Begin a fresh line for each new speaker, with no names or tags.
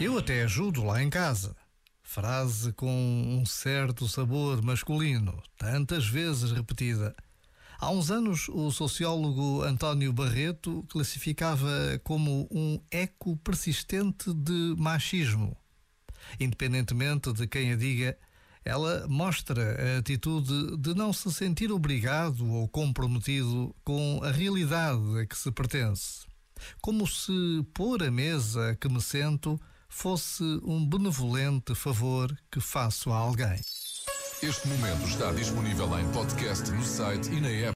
Eu até ajudo lá em casa. Frase com um certo sabor masculino, tantas vezes repetida. Há uns anos, o sociólogo António Barreto classificava como um eco persistente de machismo. Independentemente de quem a diga, ela mostra a atitude de não se sentir obrigado ou comprometido com a realidade a que se pertence. Como se pôr a mesa que me sento fosse um benevolente favor que faço a alguém.
Este momento está disponível em podcast no site e na app.